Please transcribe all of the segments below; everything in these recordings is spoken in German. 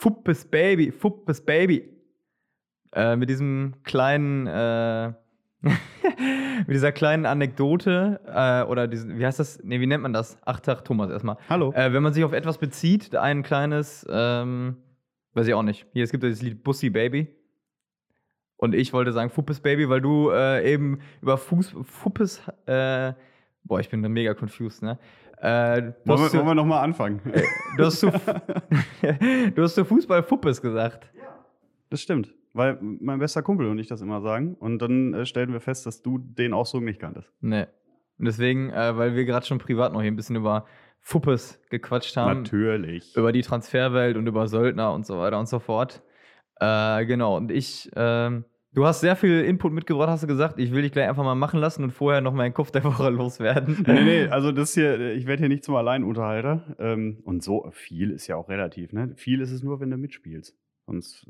Fuppes Baby, Fuppes Baby. Äh, mit diesem kleinen, äh, mit dieser kleinen Anekdote, äh, oder diesen, wie heißt das? Nee, wie nennt man das? Ach, Tag, Thomas, erstmal. Hallo. Äh, wenn man sich auf etwas bezieht, ein kleines, ähm, weiß ich auch nicht. Hier, es gibt das Lied Bussi Baby. Und ich wollte sagen Fuppes Baby, weil du äh, eben über Fuß, Fuppes, äh, boah, ich bin da mega confused, ne? Äh, du, Wollen wir, hast zu, wollen wir nochmal anfangen? du, hast zu, du hast zu Fußball Fuppes gesagt. Das stimmt. Weil mein bester Kumpel und ich das immer sagen. Und dann äh, stellten wir fest, dass du den Ausdruck nicht kanntest. Ne. Und deswegen, äh, weil wir gerade schon privat noch hier ein bisschen über Fuppes gequatscht haben. Natürlich. über die Transferwelt und über Söldner und so weiter und so fort. Äh, genau, und ich, ähm, du hast sehr viel Input mitgebracht, hast du gesagt. Ich will dich gleich einfach mal machen lassen und vorher noch meinen Kopf der Woche loswerden. Nee, nee, also das hier, ich werde hier nicht zum Alleinunterhalter. Ähm, und so viel ist ja auch relativ, ne? Viel ist es nur, wenn du mitspielst. Sonst,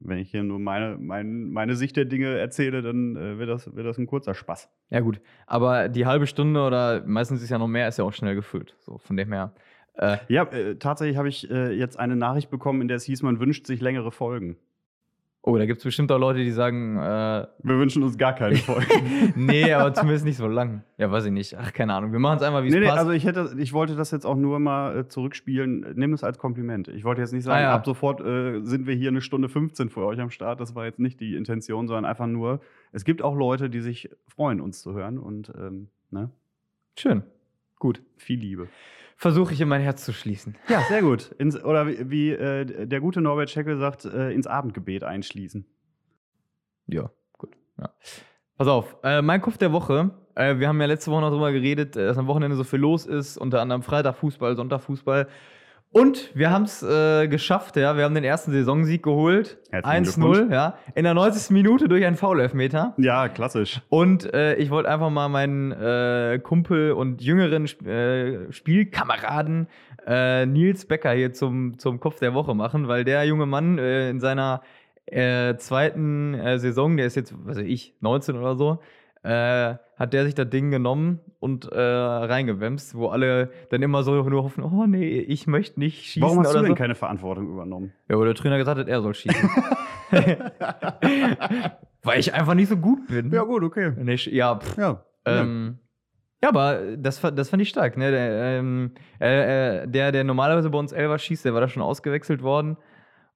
wenn ich hier nur meine, mein, meine Sicht der Dinge erzähle, dann äh, wird, das, wird das ein kurzer Spaß. Ja, gut. Aber die halbe Stunde oder meistens ist ja noch mehr, ist ja auch schnell gefüllt. So, von dem her. Äh, Ja, äh, tatsächlich habe ich äh, jetzt eine Nachricht bekommen, in der es hieß, man wünscht sich längere Folgen. Oh, da gibt es bestimmt auch Leute, die sagen, äh, Wir wünschen uns gar keine Folgen. nee, aber zumindest nicht so lang. Ja, weiß ich nicht. Ach, keine Ahnung. Wir machen es einfach, wie es nee, nee, passt. also ich hätte, ich wollte das jetzt auch nur mal äh, zurückspielen. Nimm es als Kompliment. Ich wollte jetzt nicht sagen, Ah, ja. ab sofort äh, sind wir hier eine Stunde 15 für euch am Start. Das war jetzt nicht die Intention, sondern einfach nur, es gibt auch Leute, die sich freuen, uns zu hören und ähm, ne? Schön. Gut. viel Liebe. Versuche ich in mein Herz zu schließen. Ja, sehr gut. Ins, oder wie, wie äh, der gute Norbert Scheckel sagt, äh, ins Abendgebet einschließen. Ja, gut. Ja. Pass auf, äh, mein Kopf der Woche. Äh, wir haben ja letzte Woche noch drüber geredet, äh, dass am Wochenende so viel los ist, unter anderem Freitag Fußball, Sonntag Fußball. Und wir haben es äh, geschafft, ja. Wir haben den ersten Saisonsieg geholt. Herzlichen 1-0, ja. In der 90. Minute durch einen Foul-Elfmeter. Ja, klassisch. Und äh, ich wollte einfach mal meinen äh, Kumpel und jüngeren äh, Spielkameraden äh, Nils Becker hier zum, zum Kopf der Woche machen, weil der junge Mann äh, in seiner zweiten Saison, der ist jetzt, was weiß ich, 19 oder so, äh, hat der sich das Ding genommen und äh, reingewemst, wo alle dann immer so nur hoffen, oh nee, ich möchte nicht schießen Warum hast oder du denn so. keine Verantwortung übernommen? Ja, wo der Trainer gesagt hat, er soll schießen. Weil ich einfach nicht so gut bin. gut, okay. Sch- ja, pff, Ja. ähm, ja, aber das, das fand ich stark. Ne? Der, ähm, äh, äh, der, der normalerweise bei uns Elfer schießt, der war da schon ausgewechselt worden.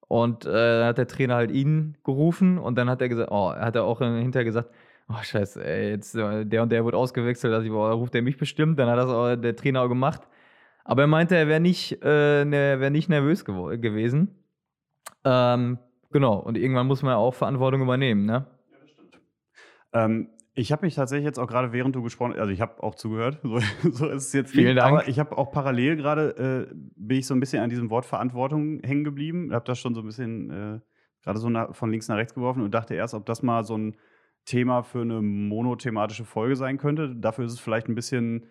Und äh, dann hat der Trainer halt ihn gerufen und dann hat er gesagt, oh, hat er auch hinterher gesagt, oh scheiße, ey, jetzt äh, der und der wird ausgewechselt, also boah, ruft er mich bestimmt, dann hat das auch der Trainer auch gemacht. Aber er meinte, er wäre nicht, äh, ne, wär nicht nervös gewo- gewesen. Ähm, genau, und irgendwann muss man ja auch Verantwortung übernehmen, ne? Ähm, ich habe mich tatsächlich jetzt auch gerade, während du gesprochen hast, also ich habe auch zugehört, so, so ist es jetzt Vielen nicht, Dank. aber ich habe auch parallel gerade, äh, bin ich so ein bisschen an diesem Wort Verantwortung hängen geblieben, habe das schon so ein bisschen äh, gerade so nach, von links nach rechts geworfen und dachte erst, ob das mal so ein Thema für eine monothematische Folge sein könnte. Dafür ist es vielleicht ein bisschen,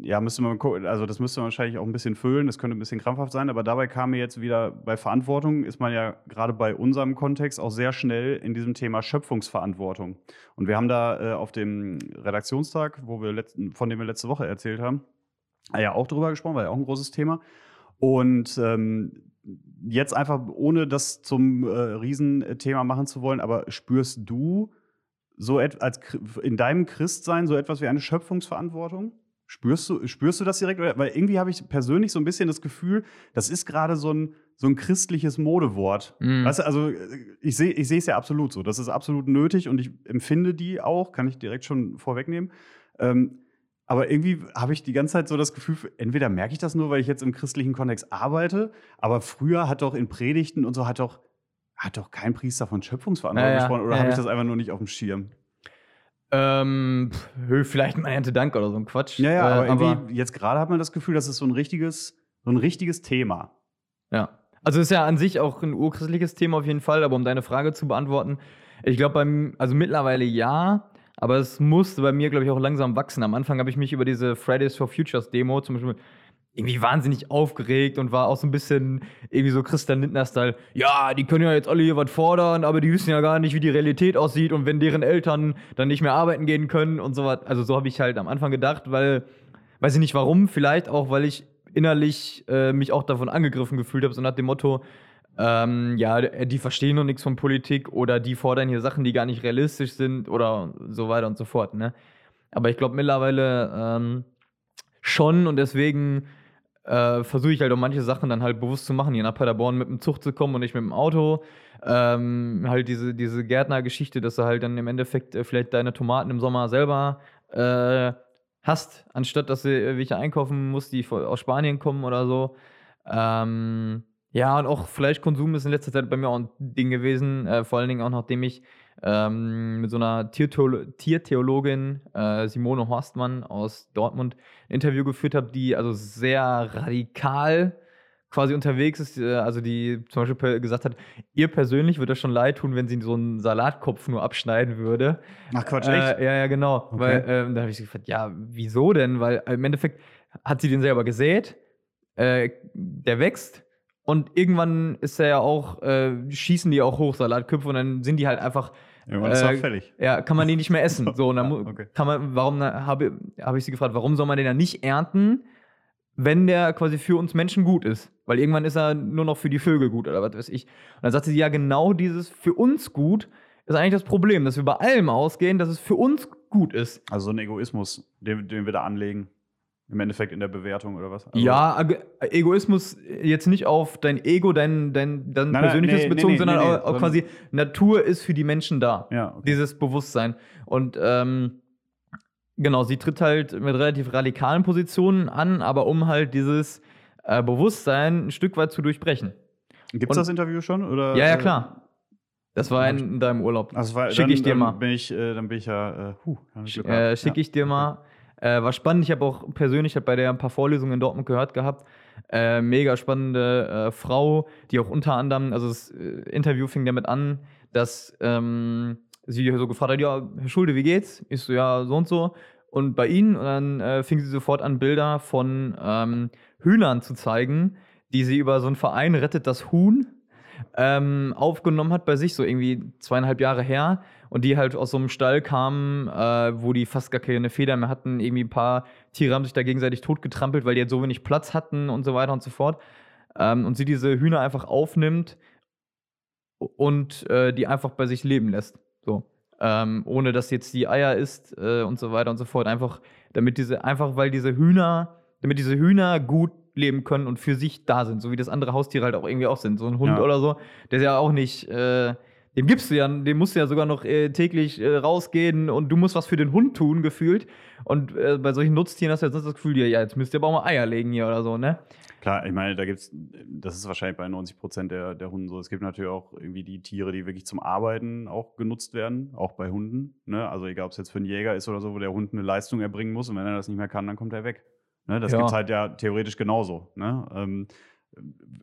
ja, müsste man gucken, also das müsste man wahrscheinlich auch ein bisschen füllen, das könnte ein bisschen krampfhaft sein, aber dabei kam mir jetzt wieder, bei Verantwortung ist man ja gerade bei unserem Kontext auch sehr schnell in diesem Thema Schöpfungsverantwortung. Und wir haben da äh, auf dem Redaktionstag, wo wir letzten, von dem wir letzte Woche erzählt haben, ja auch drüber gesprochen, war ja auch ein großes Thema. Und ähm, jetzt einfach, ohne das zum äh, Riesenthema machen zu wollen, aber spürst du so als in deinem Christsein so etwas wie eine Schöpfungsverantwortung? Spürst du, spürst du das direkt? Weil irgendwie habe ich persönlich so ein bisschen das Gefühl, das ist gerade so ein, so ein christliches Modewort. Mhm. Weißt du, also äh, ich sehe ich es ja absolut so. Das ist absolut nötig und ich empfinde die auch, kann ich direkt schon vorwegnehmen. Ähm, aber irgendwie habe ich die ganze Zeit so das Gefühl, entweder merke ich das nur, weil ich jetzt im christlichen Kontext arbeite, aber früher hat doch in Predigten und so hat doch, hat doch kein Priester von Schöpfungsverantwortung Ja, ja, gesprochen oder ja, habe ich das einfach nur nicht auf dem Schirm? Ähm, vielleicht mal Ernte Dank oder so ein Quatsch. Ja, ja, Äh, aber irgendwie jetzt gerade hat man das Gefühl, das ist so ein richtiges, so ein richtiges Thema. Ja. Also ist ja an sich auch ein urchristliches Thema auf jeden Fall, aber um deine Frage zu beantworten, ich glaube beim, also mittlerweile ja, aber es musste bei mir, glaube ich, auch langsam wachsen. Am Anfang habe ich mich über diese Fridays for Futures Demo zum Beispiel irgendwie wahnsinnig aufgeregt und war auch so ein bisschen irgendwie so Christian Lindner-Style. Ja, die können ja jetzt alle hier was fordern, aber die wissen ja gar nicht, wie die Realität aussieht und wenn deren Eltern dann nicht mehr arbeiten gehen können und so was. Also so habe ich halt am Anfang gedacht, weil, weiß ich nicht warum, vielleicht auch, weil ich innerlich äh, mich auch davon angegriffen gefühlt habe, so nach dem Motto, ähm, ja, die verstehen noch nichts von Politik oder die fordern hier Sachen, die gar nicht realistisch sind oder so weiter und so fort. Ne? Aber ich glaube mittlerweile ähm, schon und deswegen äh, versuche ich halt auch manche Sachen dann halt bewusst zu machen, hier nach Paderborn mit dem Zug zu kommen und nicht mit dem Auto. Ähm, halt diese, diese Gärtner-Geschichte, dass du halt dann im Endeffekt äh, vielleicht deine Tomaten im Sommer selber äh, hast, anstatt dass du welche einkaufen musst, die aus Spanien kommen oder so. Ähm, ja, und auch Fleischkonsum ist in letzter Zeit bei mir auch ein Ding gewesen, äh, vor allen Dingen auch nachdem ich ähm, mit so einer Tiertheolo Tiertheologin, äh, Simone Horstmann aus Dortmund, ein Interview geführt habe, die also sehr radikal quasi unterwegs ist, äh, also die zum Beispiel gesagt hat, ihr persönlich würde das schon leid tun, wenn sie so einen Salatkopf nur abschneiden würde. Ach Quatsch, echt? Äh, ja, ja, genau. Okay. Weil, äh, da habe ich gefragt, ja, wieso denn? Weil im Endeffekt hat sie den selber gesät, äh, der wächst und irgendwann ist er ja auch, äh, schießen die auch hoch, Salatköpfe, und dann sind die halt einfach. Irgendwann ist äh, fällig. Ja, kann man die nicht mehr essen. So, und dann ja, okay. kann man, warum habe hab ich sie gefragt, warum soll man den dann nicht ernten, wenn der quasi für uns Menschen gut ist? Weil irgendwann ist er nur noch für die Vögel gut oder was weiß ich. Und dann sagte sie, ja, genau dieses für uns gut ist eigentlich das Problem, dass wir bei allem ausgehen, dass es für uns gut ist. Also so ein Egoismus, den, den wir da anlegen. Im Endeffekt in der Bewertung oder was? Also ja, Egoismus jetzt nicht auf dein Ego, dein, dein, dein nein, Persönliches nee, bezogen, nee, nee, sondern auch, quasi Natur ist für die Menschen da. Ja, okay. Dieses Bewusstsein. Und ähm, genau, sie tritt halt mit relativ radikalen Positionen an, aber um halt dieses äh, Bewusstsein ein Stück weit zu durchbrechen. Gibt es das Interview schon? Oder, ja, ja, klar. Das war in, in deinem Urlaub. Also schicke ich dir mal. Bin ich, äh, dann bin ich ja, äh, huh, äh, schicke ich dir mal. Äh, war spannend. Ich habe auch persönlich hab bei der ein paar Vorlesungen in Dortmund gehört gehabt. Äh, mega spannende äh, Frau, die auch unter anderem, also das äh, Interview fing damit an, dass ähm, sie so gefragt hat: Ja, Herr Schulde, wie geht's? Ich so, ja, so und so. Und bei Ihnen, und dann äh, fing sie sofort an, Bilder von ähm, Hühnern zu zeigen, die sie über so einen Verein Rettet das Huhn ähm, aufgenommen hat bei sich, so irgendwie zweieinhalb Jahre her. Und die halt aus so einem Stall kamen, äh, wo die fast gar keine Federn mehr hatten. Irgendwie ein paar Tiere haben sich da gegenseitig totgetrampelt, weil die halt so wenig Platz hatten und so weiter und so fort. Ähm, und sie diese Hühner einfach aufnimmt und äh, die einfach bei sich leben lässt. So. Ähm, ohne dass jetzt die Eier isst äh, und so weiter und so fort. Einfach, damit diese, einfach weil diese Hühner, damit diese Hühner gut leben können und für sich da sind, so wie das andere Haustiere halt auch irgendwie auch sind. So ein Hund ja. oder so, der ist ja auch nicht, äh, dem gibst du ja, dem musst du ja sogar noch äh, täglich äh, rausgehen und du musst was für den Hund tun, gefühlt. Und äh, bei solchen Nutztieren hast du ja sonst das Gefühl, ja, jetzt müsst ihr aber auch mal Eier legen hier oder so, ne? Klar, ich meine, da gibt's, das ist wahrscheinlich bei 90 Prozent der, der Hunden so. Es gibt natürlich auch irgendwie die Tiere, die wirklich zum Arbeiten auch genutzt werden, auch bei Hunden. Ne? Also egal, ob es jetzt für einen Jäger ist oder so, wo der Hund eine Leistung erbringen muss und wenn er das nicht mehr kann, dann kommt er weg. Ne? Das ja. gibt es halt ja theoretisch genauso. Ne? Ähm,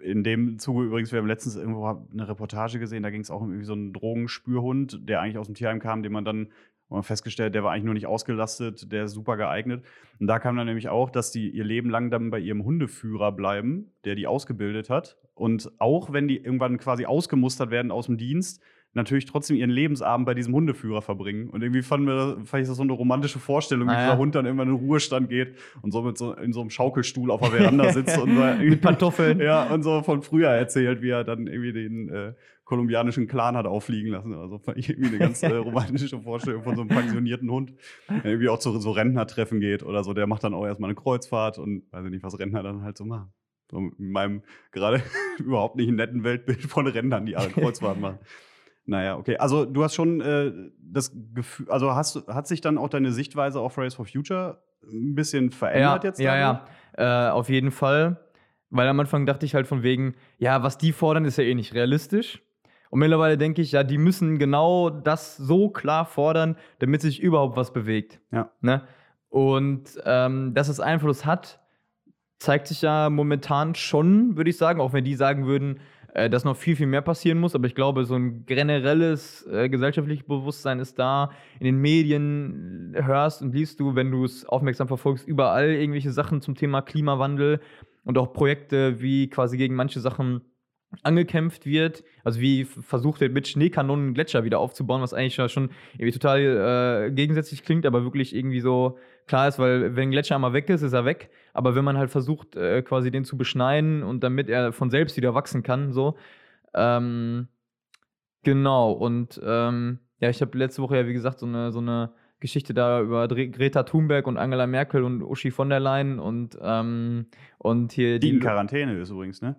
in dem Zuge übrigens, wir haben letztens irgendwo eine Reportage gesehen, da ging es auch um irgendwie so einen Drogenspürhund, der eigentlich aus dem Tierheim kam, den man dann und festgestellt, der war eigentlich nur nicht ausgelastet, der ist super geeignet. Und da kam dann nämlich auch, dass die ihr Leben lang dann bei ihrem Hundeführer bleiben, der die ausgebildet hat. Und auch wenn die irgendwann quasi ausgemustert werden aus dem Dienst, natürlich trotzdem ihren Lebensabend bei diesem Hundeführer verbringen. Und irgendwie fanden wir, fand ich das so eine romantische Vorstellung, wie ah, dieser Hund dann irgendwann in den Ruhestand geht und so mit so in so einem Schaukelstuhl auf der Veranda sitzt und mit Pantoffeln. Ja, und so von früher erzählt, wie er dann irgendwie den äh, kolumbianischen Clan hat auffliegen lassen. Also fand ich irgendwie eine ganz äh, romantische Vorstellung von so einem pensionierten Hund, der irgendwie auch zu so Rentnertreffen geht oder so. Der macht dann auch erstmal eine Kreuzfahrt und weiß ich nicht, was Rentner dann halt so machen. So in meinem gerade überhaupt nicht netten Weltbild von Rentnern, die alle Kreuzfahrten machen. Naja, okay. Also du hast schon äh, das Gefühl, also hast, hat sich dann auch deine Sichtweise auf Race for Future ein bisschen verändert ja, jetzt? Ja, ja, ja. Äh, auf jeden Fall. Weil am Anfang dachte ich halt von wegen, ja, was die fordern, ist ja eh nicht realistisch. Und mittlerweile denke ich, ja, die müssen genau das so klar fordern, damit sich überhaupt was bewegt. Ja. Ne? Und ähm, dass es Einfluss hat, zeigt sich ja momentan schon, würde ich sagen, auch wenn die sagen würden, äh, dass noch viel, viel mehr passieren muss. Aber ich glaube, so ein generelles äh, gesellschaftliches Bewusstsein ist da. In den Medien hörst und liest du, wenn du es aufmerksam verfolgst, überall irgendwelche Sachen zum Thema Klimawandel und auch Projekte, wie quasi gegen manche Sachen angekämpft wird. Also wie versucht wird, mit Schneekanonen Gletscher wieder aufzubauen, was eigentlich schon irgendwie total äh, gegensätzlich klingt, aber wirklich irgendwie so klar ist, weil wenn ein Gletscher einmal weg ist, ist er weg. Aber wenn man halt versucht, äh, quasi den zu beschneiden und damit er von selbst wieder wachsen kann, so, Ähm, genau, und ähm, ja, ich habe letzte Woche ja, wie gesagt, so eine, so eine Geschichte da über Greta Thunberg und Angela Merkel und Uschi von der Leyen und, ähm, und hier Die die. in Quarantäne ist übrigens, ne?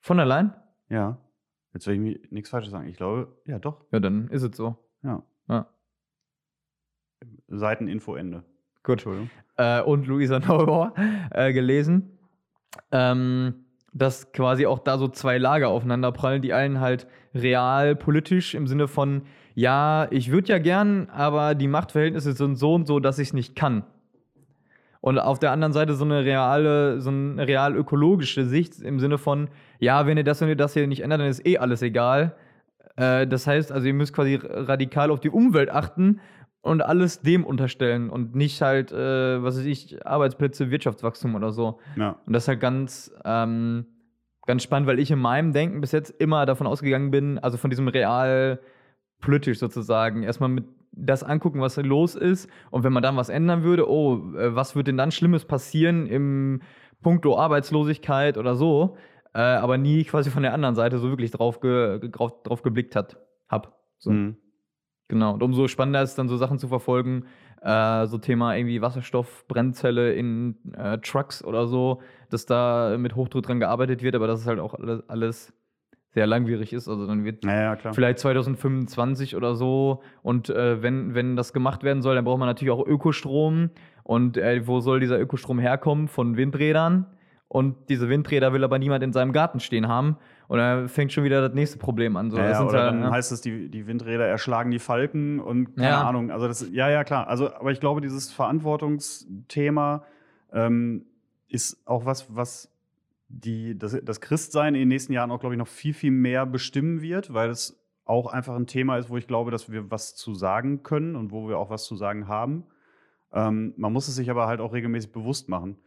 Von Leyen? Ja. Jetzt will ich mir nichts Falsches sagen. Ich glaube, ja, doch. Ja, dann ist es so. Ja. Ja. Seiteninfo Ende. Gut. Entschuldigung. äh, und Luisa Neubauer äh, gelesen, ähm, dass quasi auch da so zwei Lager aufeinanderprallen, die einen halt real politisch im Sinne von, ja, ich würde ja gern, aber die Machtverhältnisse sind so und so, dass ich es nicht kann. Und auf der anderen Seite so eine reale, so eine real ökologische Sicht im Sinne von, ja, wenn ihr das und ihr das hier nicht ändert, dann ist eh alles egal. Äh, das heißt, also ihr müsst quasi radikal auf die Umwelt achten und alles dem unterstellen und nicht halt, äh, was weiß ich, Arbeitsplätze, Wirtschaftswachstum oder so. Ja. Und das ist halt ganz, ähm, ganz spannend, weil ich in meinem Denken bis jetzt immer davon ausgegangen bin, also von diesem real politisch sozusagen, erstmal mit das angucken, was los ist und wenn man dann was ändern würde, oh, äh, was wird denn dann Schlimmes passieren im Punkto Arbeitslosigkeit oder so, äh, aber nie quasi von der anderen Seite so wirklich drauf, ge drauf, drauf geblickt hat, hab. So. Mhm. Genau, und umso spannender ist es dann so Sachen zu verfolgen, äh, so Thema irgendwie Wasserstoff, Brennzelle in äh, Trucks oder so, dass da mit Hochdruck dran gearbeitet wird, aber dass es halt auch alles, alles sehr langwierig ist. Also dann wird Ja, ja, vielleicht 2025 oder so und äh, wenn, wenn das gemacht werden soll, dann braucht man natürlich auch Ökostrom und äh, wo soll dieser Ökostrom herkommen? Von Windrädern und diese Windräder will aber niemand in seinem Garten stehen haben und dann fängt schon wieder das nächste Problem an. So, ja, das ja, oder ja- dann ja. heißt es, die, die Windräder erschlagen die Falken und keine. Ahnung. Also das, ja, ja, klar. Also, aber ich glaube, dieses Verantwortungsthema ähm, ist auch was, was die, das, das Christsein in den nächsten Jahren auch, glaube ich, noch viel, viel mehr bestimmen wird, weil es auch einfach ein Thema ist, wo ich glaube, dass wir was zu sagen können und wo wir auch was zu sagen haben. Ähm, man muss es sich aber halt auch regelmäßig bewusst machen.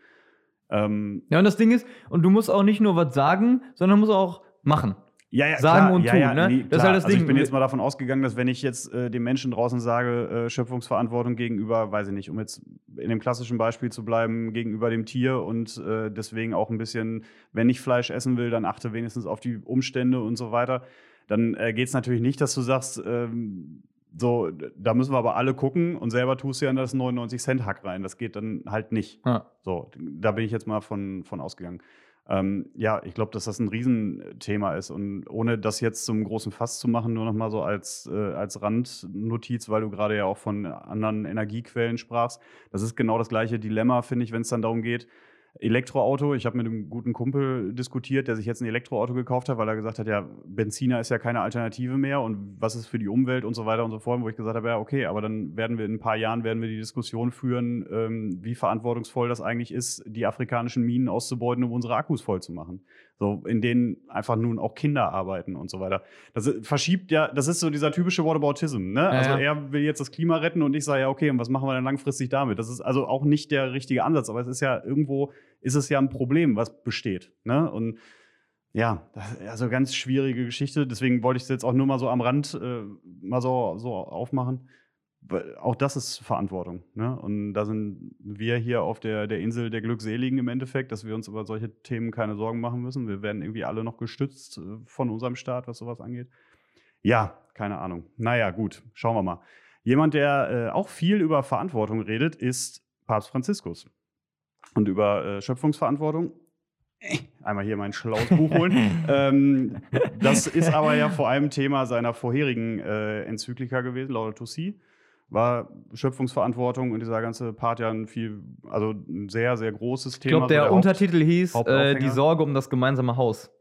Ähm, Ja, und das Ding ist, und du musst auch nicht nur was sagen, sondern musst auch machen. Ja, ja, Sagen klar, und tun, ja, ne? nee, Das ist halt das also Ding. ich bin jetzt mal davon ausgegangen, dass wenn ich jetzt äh, den Menschen draußen sage, äh, Schöpfungsverantwortung gegenüber, weiß ich nicht, um jetzt in dem klassischen Beispiel zu bleiben, gegenüber dem Tier und äh, deswegen auch ein bisschen, wenn ich Fleisch essen will, dann achte wenigstens auf die Umstände und so weiter, dann äh, geht es natürlich nicht, dass du sagst, ähm, so, da müssen wir aber alle gucken und selber tust du ja in das 99-Cent-Hack rein. Das geht dann halt nicht. Ja. So, da bin ich jetzt mal von, von ausgegangen. Ähm, ja, ich glaube, dass das ein Riesenthema ist. Und ohne das jetzt zum großen Fass zu machen, nur noch mal so als, äh, als Randnotiz, weil du gerade ja auch von anderen Energiequellen sprachst. Das ist genau das gleiche Dilemma, finde ich, wenn es dann darum geht, Elektroauto. Ich habe mit einem guten Kumpel diskutiert, der sich jetzt ein Elektroauto gekauft hat, weil er gesagt hat, ja, Benziner ist ja keine Alternative mehr und was ist für die Umwelt und so weiter und so fort, wo ich gesagt habe, ja, okay, aber dann werden wir in ein paar Jahren werden wir die Diskussion führen, ähm, wie verantwortungsvoll das eigentlich ist, die afrikanischen Minen auszubeuten, um unsere Akkus voll zu machen. So, in denen einfach nun auch Kinder arbeiten und so weiter. Das ist- verschiebt ja, das ist so dieser typische Whataboutism, ne? Also ja. er will jetzt das Klima retten und ich sage ja, okay, und was machen wir denn langfristig damit? Das ist also auch nicht der richtige Ansatz, aber es ist ja irgendwo, ist es ja ein Problem, was besteht, ne? Und ja, das, also ganz schwierige Geschichte. Deswegen wollte ich es jetzt auch nur mal so am Rand äh, mal so, so aufmachen. Auch das ist Verantwortung. Ne? Und da sind wir hier auf der, der Insel der Glückseligen im Endeffekt, dass wir uns über solche Themen keine Sorgen machen müssen. Wir werden irgendwie alle noch gestützt äh, von unserem Staat, was sowas angeht. Ja, keine Ahnung. Naja, gut, schauen wir mal. Jemand, der äh, auch viel über Verantwortung redet, ist Papst Franziskus. Und über äh, Schöpfungsverantwortung. Einmal hier mein schlaues Buch holen. ähm, das ist aber ja vor allem Thema seiner vorherigen äh, Enzyklika gewesen, Laudato Si. War Schöpfungsverantwortung und dieser ganze Part ja ein viel, also ein sehr, sehr großes Ich Thema. glaube, so der Haupt- Untertitel hieß äh. Die Sorge um das gemeinsame Haus.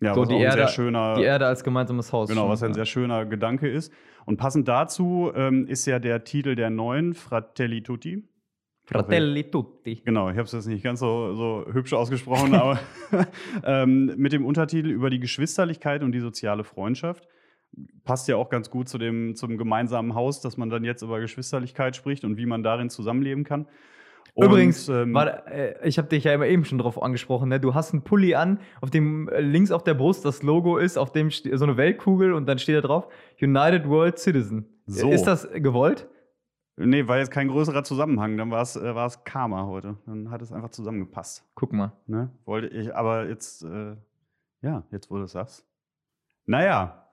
ja, so was die ein Erde- sehr schöner, Die Erde als gemeinsames Haus. Genau, schon, was ein ja. sehr schöner Gedanke ist. Und passend dazu ähm, ist ja der Titel der neuen Fratelli Tutti. Fratelli tutti. Genau, ich habe es jetzt nicht ganz so, so hübsch ausgesprochen, aber ähm, mit dem Untertitel über die Geschwisterlichkeit und die soziale Freundschaft. Passt ja auch ganz gut zu dem, zum gemeinsamen Haus, dass man dann jetzt über Geschwisterlichkeit spricht und wie man darin zusammenleben kann. Und, Übrigens, ähm, war, äh, ich habe dich ja immer eben schon drauf angesprochen, ne? du hast einen Pulli an, auf dem äh, links auf der Brust das Logo ist, auf dem so eine Weltkugel und dann steht da drauf United World Citizen. So. Ist das gewollt? nee, war jetzt kein größerer Zusammenhang, dann war es äh, Karma heute. Dann hat es einfach zusammengepasst. Guck mal. Ne? Wollte ich, aber jetzt, äh, ja, jetzt du es sagst. Naja.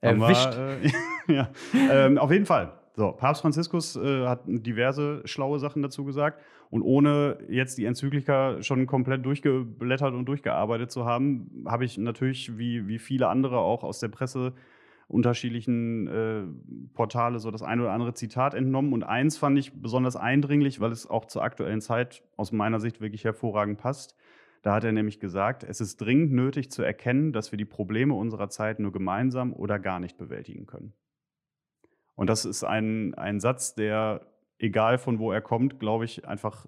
Erwischt. Wir, äh, ja. ähm, auf jeden Fall. So, Papst Franziskus äh, hat diverse schlaue Sachen dazu gesagt. Und ohne jetzt die Enzyklika schon komplett durchgeblättert und durchgearbeitet zu haben, habe ich natürlich, wie, wie viele andere auch aus der Presse, unterschiedlichen äh, Portale so das ein oder andere Zitat entnommen. Und eins fand ich besonders eindringlich, weil es auch zur aktuellen Zeit aus meiner Sicht wirklich hervorragend passt. Da hat er nämlich gesagt, es ist dringend nötig zu erkennen, dass wir die Probleme unserer Zeit nur gemeinsam oder gar nicht bewältigen können. Und das ist ein, ein Satz, der, egal von wo er kommt, glaube ich, einfach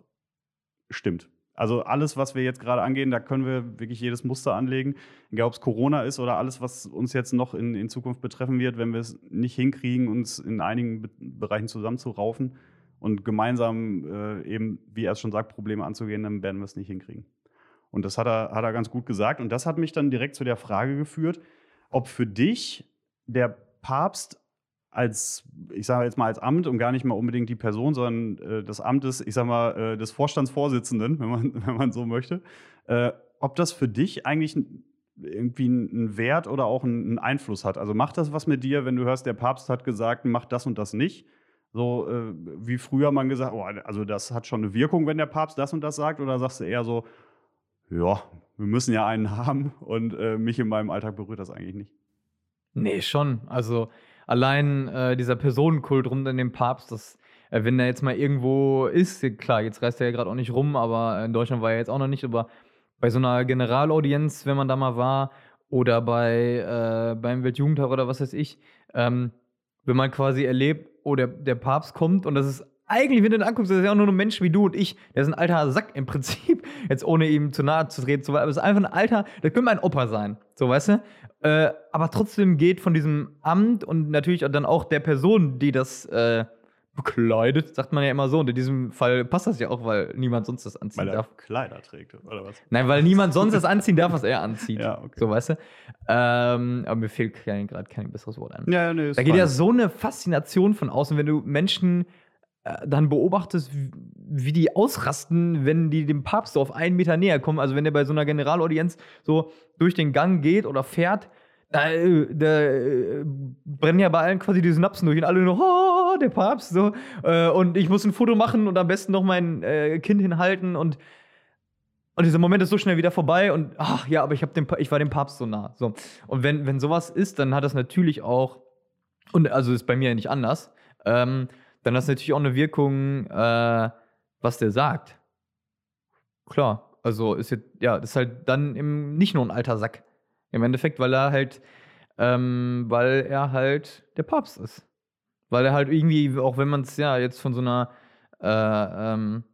stimmt. Also alles, was wir jetzt gerade angehen, da können wir wirklich jedes Muster anlegen. Egal, ob es Corona ist oder alles, was uns jetzt noch in, in Zukunft betreffen wird, wenn wir es nicht hinkriegen, uns in einigen Be Bereichen zusammenzuraufen und gemeinsam äh, eben, wie er es schon sagt, Probleme anzugehen, dann werden wir es nicht hinkriegen. Und das hat er, hat er ganz gut gesagt. Und das hat mich dann direkt zu der Frage geführt, ob für dich der Papst als, ich sage jetzt mal als Amt und gar nicht mal unbedingt die Person, sondern äh, das Amt des, ich sage mal, äh, des Vorstandsvorsitzenden, wenn man, wenn man so möchte, äh, ob das für dich eigentlich irgendwie einen Wert oder auch einen Einfluss hat. Also macht das was mit dir, wenn du hörst, der Papst hat gesagt, mach das und das nicht? So äh, wie früher man gesagt, oh, also das hat schon eine Wirkung, wenn der Papst das und das sagt, oder sagst du eher so, ja, wir müssen ja einen haben und äh, mich in meinem Alltag berührt das eigentlich nicht? Nee, schon. Also allein äh, dieser Personenkult rund um den Papst, das, äh, wenn er jetzt mal irgendwo ist, klar, jetzt reist er ja gerade auch nicht rum, aber in Deutschland war er jetzt auch noch nicht, aber bei so einer Generalaudienz, wenn man da mal war, oder bei äh, beim Weltjugendtag oder was weiß ich, ähm, wenn man quasi erlebt, oh, der, der Papst kommt und das ist eigentlich, wenn du den anguckst, das ist ja auch nur ein Mensch wie du und ich. Der ist ein alter Sack im Prinzip. Jetzt ohne ihm zu nahe zu treten, aber es ist einfach ein alter, der könnte mein Opa sein. So, weißt du? Äh, aber trotzdem geht von diesem Amt und natürlich dann auch der Person, die das äh, bekleidet, sagt man ja immer so. Und in diesem Fall passt das ja auch, weil niemand sonst das anziehen weil er darf. Kleider trägt, oder was? Nein, weil niemand sonst das anziehen darf, was er anzieht. Ja, okay. So, weißt du? Ähm, aber mir fehlt gerade kein besseres Wort an. Ja, nee, Da geht fein. ja so eine Faszination von außen, wenn du Menschen dann beobachtest, wie- die ausrasten, wenn die dem Papst so auf einen Meter näher kommen. Also wenn der bei so einer Generalaudienz so durch den Gang geht oder fährt, da, äh, da äh, brennen ja bei allen quasi die Synapsen durch und alle nur, oh, der Papst, so. Äh, und ich muss ein Foto machen und am besten noch mein äh, Kind hinhalten und und dieser Moment ist so schnell wieder vorbei und ach ja, aber ich, hab Pa- ich war dem Papst so nah. So. Und wenn, wenn sowas ist, dann hat das natürlich auch, und also ist bei mir nicht anders, ähm, dann hat das natürlich auch eine Wirkung, äh, was der sagt. Klar, also ist jetzt, ja, das ist halt dann im, nicht nur ein alter Sack. Im Endeffekt, weil er halt, ähm, weil er halt der Papst ist. Weil er halt irgendwie, auch wenn man es ja jetzt von so einer äh, ähm,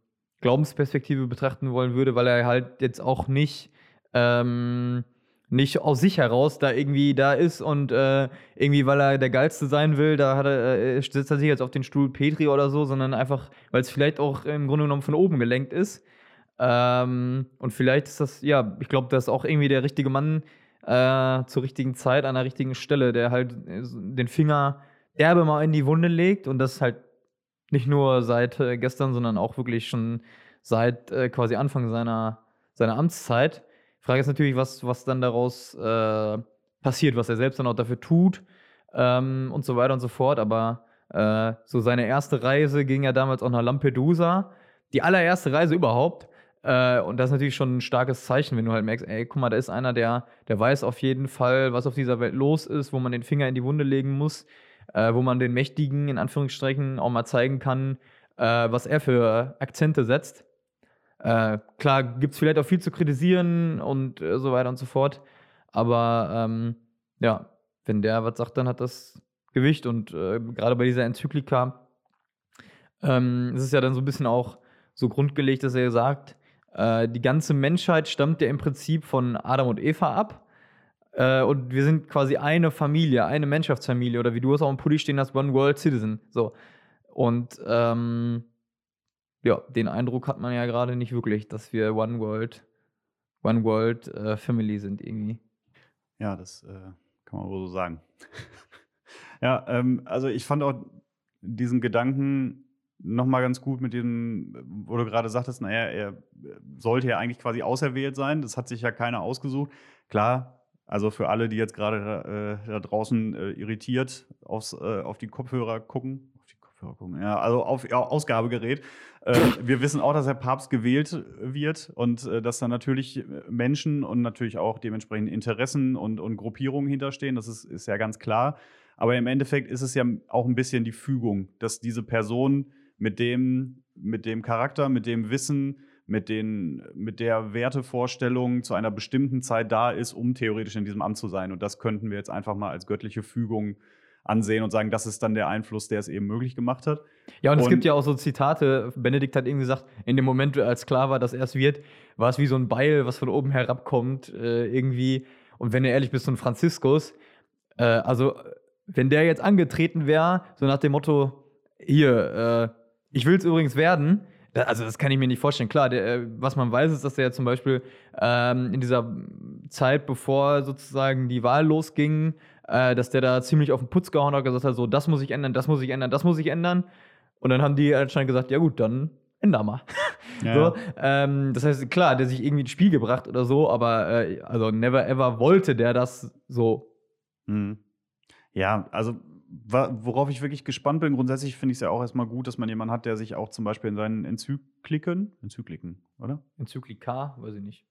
Glaubensperspektive betrachten wollen würde, weil er halt jetzt auch nicht, ähm, nicht aus sich heraus da irgendwie da ist und äh, irgendwie, weil er der Geilste sein will, da er, äh, setzt er sich jetzt auf den Stuhl Petri oder so, sondern einfach, weil es vielleicht auch im Grunde genommen von oben gelenkt ist. Ähm, und vielleicht ist das, ja, ich glaube, das ist auch irgendwie der richtige Mann äh, zur richtigen Zeit an der richtigen Stelle, der halt äh, den Finger derbe mal in die Wunde legt und das halt nicht nur seit äh, gestern, sondern auch wirklich schon seit äh, quasi Anfang seiner, seiner Amtszeit. Frage ist natürlich, was, was dann daraus äh, passiert, was er selbst dann auch dafür tut ähm, und so weiter und so fort. Aber äh, so seine erste Reise ging ja damals auch nach Lampedusa. Die allererste Reise überhaupt. Äh, und das ist natürlich schon ein starkes Zeichen, wenn du halt merkst, ey, guck mal, da ist einer, der, der weiß auf jeden Fall, was auf dieser Welt los ist, wo man den Finger in die Wunde legen muss, äh, wo man den Mächtigen in Anführungsstrichen auch mal zeigen kann, äh, was er für Akzente setzt. Äh, klar, gibt es vielleicht auch viel zu kritisieren und äh, so weiter und so fort. Aber ähm, ja, wenn der was sagt, dann hat das Gewicht. Und äh, gerade bei dieser Enzyklika ähm, ist es ja dann so ein bisschen auch so grundgelegt, dass er sagt, äh, die ganze Menschheit stammt ja im Prinzip von Adam und Eva ab. Äh, und wir sind quasi eine Familie, eine Mannschaftsfamilie. Oder wie du es auch im Pulli stehen hast, One World Citizen. So. Und ähm, ja, den Eindruck hat man ja gerade nicht wirklich, dass wir One World, One World äh, Family sind irgendwie. Ja, das äh, kann man wohl so sagen. ja, ähm, also ich fand auch diesen Gedanken nochmal ganz gut mit dem, wo du gerade sagtest, naja, er sollte ja eigentlich quasi auserwählt sein. Das hat sich ja keiner ausgesucht. Klar, Also für alle, die jetzt gerade äh, da draußen äh, irritiert aufs, äh, auf die Kopfhörer gucken, gucken, ja, also auf ja, Ausgabegerät. Äh, wir wissen auch, dass der Papst gewählt wird und äh, dass da natürlich Menschen und natürlich auch dementsprechend Interessen und, und Gruppierungen hinterstehen. Das ist, ist ja ganz klar. Aber im Endeffekt ist es ja auch ein bisschen die Fügung, dass diese Person mit dem, mit dem Charakter, mit dem Wissen, mit, den, mit der Wertevorstellung zu einer bestimmten Zeit da ist, um theoretisch in diesem Amt zu sein. Und das könnten wir jetzt einfach mal als göttliche Fügung ansehen und sagen, das ist dann der Einfluss, der es eben möglich gemacht hat. Ja, und, und es gibt ja auch so Zitate. Benedikt hat eben gesagt, in dem Moment, als klar war, dass er es wird, war es wie so ein Beil, was von oben herabkommt, äh, irgendwie. Und wenn du ehrlich bist, so ein Franziskus, äh, also wenn der jetzt angetreten wäre, so nach dem Motto, hier, äh, ich will es übrigens werden, also das kann ich mir nicht vorstellen. Klar, der, äh, was man weiß, ist, dass er zum Beispiel ähm, in dieser Zeit, bevor sozusagen die Wahl losging, äh, dass der da ziemlich auf den Putz gehauen hat, gesagt hat, so, das muss ich ändern, das muss ich ändern, das muss ich ändern. Und dann haben die anscheinend gesagt, ja gut, dann änder mal. Ja. So, ähm, das heißt, klar, der sich irgendwie ins Spiel gebracht oder so, aber äh, also never ever wollte der das so. Mhm. Ja, also worauf ich wirklich gespannt bin, grundsätzlich finde ich es ja auch erstmal gut, dass man jemanden hat, der sich auch zum Beispiel in seinen Enzykliken, Enzykliken, oder? Enzyklika, weiß ich nicht.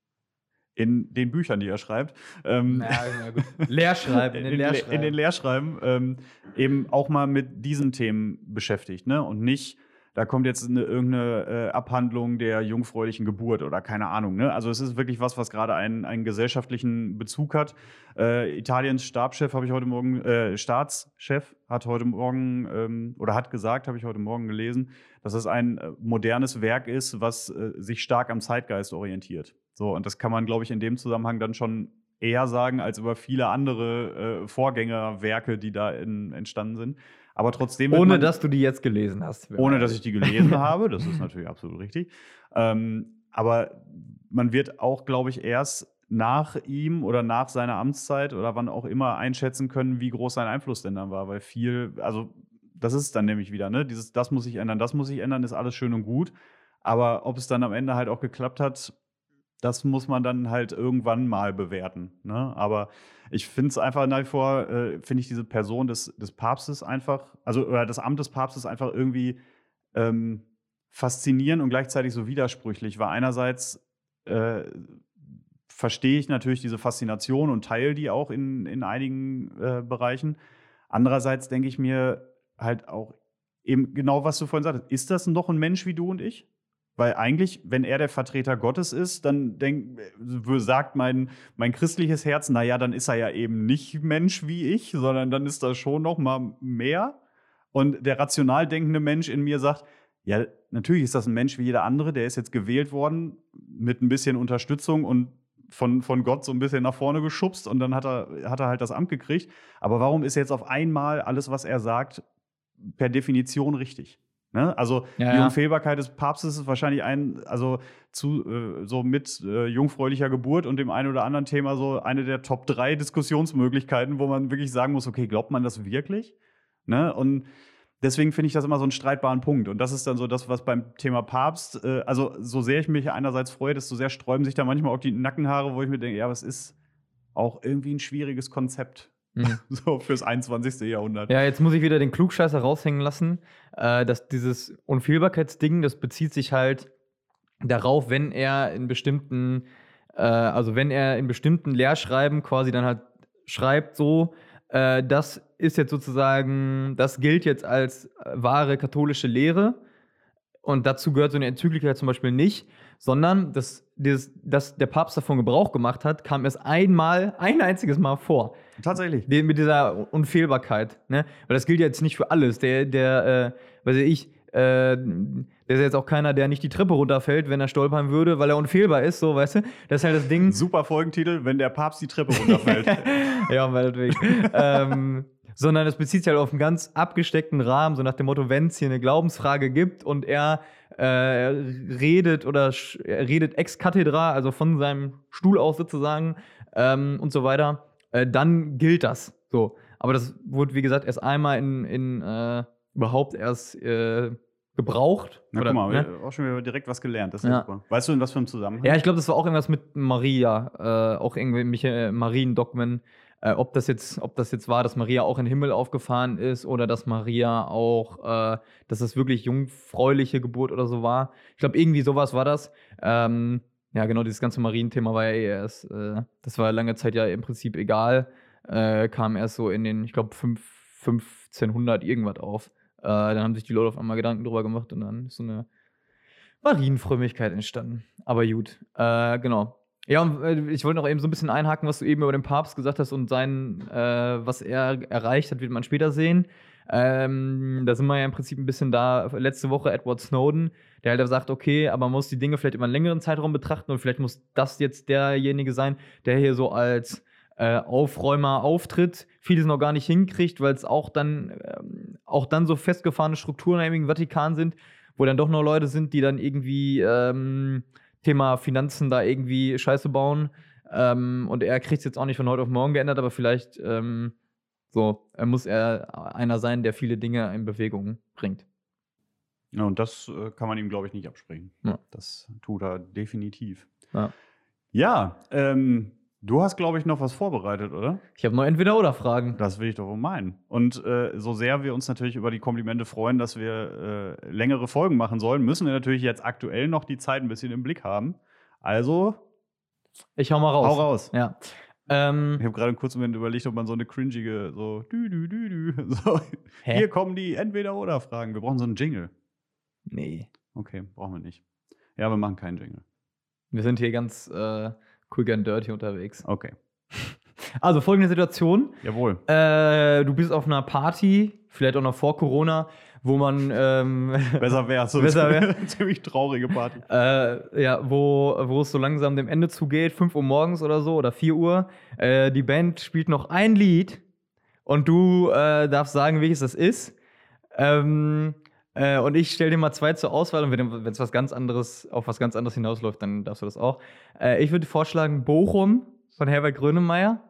In den Büchern, die er schreibt. Ähm, ja, ja, gut. Lehrschreiben, in den Lehrschreiben. In den Lehrschreiben ähm, eben auch mal mit diesen Themen beschäftigt, ne? Und nicht da kommt jetzt eine, irgendeine äh, Abhandlung der jungfräulichen Geburt oder keine Ahnung. Ne? Also es ist wirklich was, was gerade einen, einen gesellschaftlichen Bezug hat. Äh, Italiens Stabschef habe ich heute Morgen, äh, Staatschef hat heute Morgen ähm, oder hat gesagt, habe ich heute Morgen gelesen, dass es ein äh, modernes Werk ist, was äh, sich stark am Zeitgeist orientiert. So, und das kann man, glaube ich, in dem Zusammenhang dann schon eher sagen als über viele andere äh, Vorgängerwerke, die da in, entstanden sind. Aber trotzdem. Ohne man, dass du die jetzt gelesen hast. Ohne dass ich die gelesen habe, das ist natürlich absolut richtig. Ähm, aber man wird auch, glaube ich, erst nach ihm oder nach seiner Amtszeit oder wann auch immer einschätzen können, wie groß sein Einfluss denn dann war. Weil viel, also das ist dann nämlich wieder, ne? Dieses, das muss sich ändern, das muss sich ändern, ist alles schön und gut. Aber ob es dann am Ende halt auch geklappt hat, das muss man dann halt irgendwann mal bewerten. Ne? Aber ich finde es einfach nach wie vor, äh, finde ich diese Person des, des Papstes einfach, also oder das Amt des Papstes einfach irgendwie ähm, faszinierend und gleichzeitig so widersprüchlich, weil einerseits äh, verstehe ich natürlich diese Faszination und teile die auch in, in einigen äh, Bereichen. Andererseits denke ich mir halt auch eben genau, was du vorhin sagtest, ist das noch ein Mensch wie du und ich? Weil eigentlich, wenn er der Vertreter Gottes ist, dann denk, sagt mein, mein christliches Herz, naja, dann ist er ja eben nicht Mensch wie ich, sondern dann ist das schon noch mal mehr. Und der rational denkende Mensch in mir sagt, ja, natürlich ist das ein Mensch wie jeder andere, der ist jetzt gewählt worden mit ein bisschen Unterstützung und von, von Gott so ein bisschen nach vorne geschubst und dann hat er, hat er halt das Amt gekriegt. Aber warum ist jetzt auf einmal alles, was er sagt, per Definition richtig? Ne? Also ja, die Unfehlbarkeit des Papstes ist wahrscheinlich ein, also zu, äh, so mit äh, jungfräulicher Geburt und dem einen oder anderen Thema so eine der Top 3 Diskussionsmöglichkeiten, wo man wirklich sagen muss, okay, glaubt man das wirklich? Ne? Und deswegen finde ich das immer so einen streitbaren Punkt. Und das ist dann so das, was beim Thema Papst, äh, also so sehr ich mich einerseits freue, desto sehr sträuben sich da manchmal auch die Nackenhaare, wo ich mir denke, ja, was ist auch irgendwie ein schwieriges Konzept. Mhm. So fürs 21. Jahrhundert. Ja, jetzt muss ich wieder den Klugscheißer raushängen lassen. Äh, dass dieses Unfehlbarkeitsding, das bezieht sich halt darauf, wenn er in bestimmten, äh, also wenn er in bestimmten Lehrschreiben quasi dann halt schreibt, so, äh, das ist jetzt sozusagen, das gilt jetzt als wahre katholische Lehre. Und dazu gehört so eine Enzyklika zum Beispiel nicht, sondern das, dieses, dass der Papst davon Gebrauch gemacht hat, kam erst einmal, ein einziges Mal vor. Tatsächlich. Den, mit dieser Unfehlbarkeit. Ne? Weil das gilt jetzt nicht für alles. Der, der, äh, weiß ich, äh, der ist jetzt auch keiner, der nicht die Treppe runterfällt, wenn er stolpern würde, weil er unfehlbar ist, so, weißt du? Das ist halt das Ding. Super Folgentitel, wenn der Papst die Treppe runterfällt. ja, meinetwegen. ähm, sondern es bezieht sich halt auf einen ganz abgesteckten Rahmen, so nach dem Motto, wenn es hier eine Glaubensfrage gibt und er äh, redet oder er redet ex cathedra, also von seinem Stuhl aus sozusagen ähm, und so weiter, äh, dann gilt das. So. Aber das wurde, wie gesagt, erst einmal in, in äh, überhaupt erst äh, gebraucht. Na, Oder, guck mal, ne? auch schon wieder direkt was gelernt. Das ist ja. Super. Weißt du, in was für einem Zusammenhang? Ja, ich glaube, das war auch irgendwas mit Maria, äh, auch irgendwelche äh, Mariendogmen. Äh, ob, das jetzt, ob das jetzt war, dass Maria auch in den Himmel aufgefahren ist oder dass Maria auch, äh, dass das wirklich jungfräuliche Geburt oder so war. Ich glaube, irgendwie sowas war das. Ähm, ja, genau, dieses ganze Marienthema war ja eh erst, äh, das war lange Zeit ja im Prinzip egal. Äh, kam erst so in den, ich glaube, 1500 irgendwas auf. Äh, dann haben sich die Leute auf einmal Gedanken drüber gemacht und dann ist so eine Marienfrömmigkeit entstanden. Aber gut, äh, genau. Ja, und äh, ich wollte noch eben so ein bisschen einhaken, was du eben über den Papst gesagt hast und sein, äh, was er erreicht hat, wird man später sehen. Ähm, da sind wir ja im Prinzip ein bisschen da. Letzte Woche Edward Snowden, der halt sagt, okay, aber man muss die Dinge vielleicht über einen längeren Zeitraum betrachten und vielleicht muss das jetzt derjenige sein, der hier so als äh, Aufräumer auftritt, vieles noch gar nicht hinkriegt, weil es auch dann, ähm, auch dann so festgefahrene Strukturen im Vatikan sind, wo dann doch noch Leute sind, die dann irgendwie ähm, Thema Finanzen da irgendwie Scheiße bauen. Ähm, und er kriegt es jetzt auch nicht von heute auf morgen geändert, aber vielleicht ähm, so, er muss er einer sein, der viele Dinge in Bewegung bringt. Ja, und das äh, kann man ihm, glaube ich, nicht absprechen. Ja. Das tut er definitiv. Ja. Ja, ähm, du hast, glaube ich, noch was vorbereitet, oder? Ich habe nur entweder oder Fragen. Das will ich doch wohl meinen. Und äh, so sehr wir uns natürlich über die Komplimente freuen, dass wir äh, längere Folgen machen sollen, müssen wir natürlich jetzt aktuell noch die Zeit ein bisschen im Blick haben. Also, Ich hau mal raus. hau raus. Ja. Ähm, Ich habe gerade einen kurzen Moment überlegt, ob man so eine cringige, so, dü, dü, dü, dü, so, Hä? hier kommen die Entweder-Oder-Fragen. Wir brauchen so einen Jingle. nee. Okay, brauchen wir nicht. Ja, wir machen keinen Jingle. Wir sind hier ganz äh, quick and dirty unterwegs. Okay. Also folgende Situation. Jawohl. Äh, du bist auf einer Party, vielleicht auch noch vor Corona, wo man ähm, Besser wäre so Besser wär. eine ziemlich traurige Party. äh, ja, wo, wo es so langsam dem Ende zugeht, 5 Uhr morgens oder so oder 4 Uhr. Äh, die Band spielt noch ein Lied und du äh, darfst sagen, welches das ist. Ähm, äh, und ich stelle dir mal zwei zur Auswahl und wenn es was ganz anderes, auf was ganz anderes hinausläuft, dann darfst du das auch. Äh, ich würde vorschlagen Bochum von Herbert Grönemeyer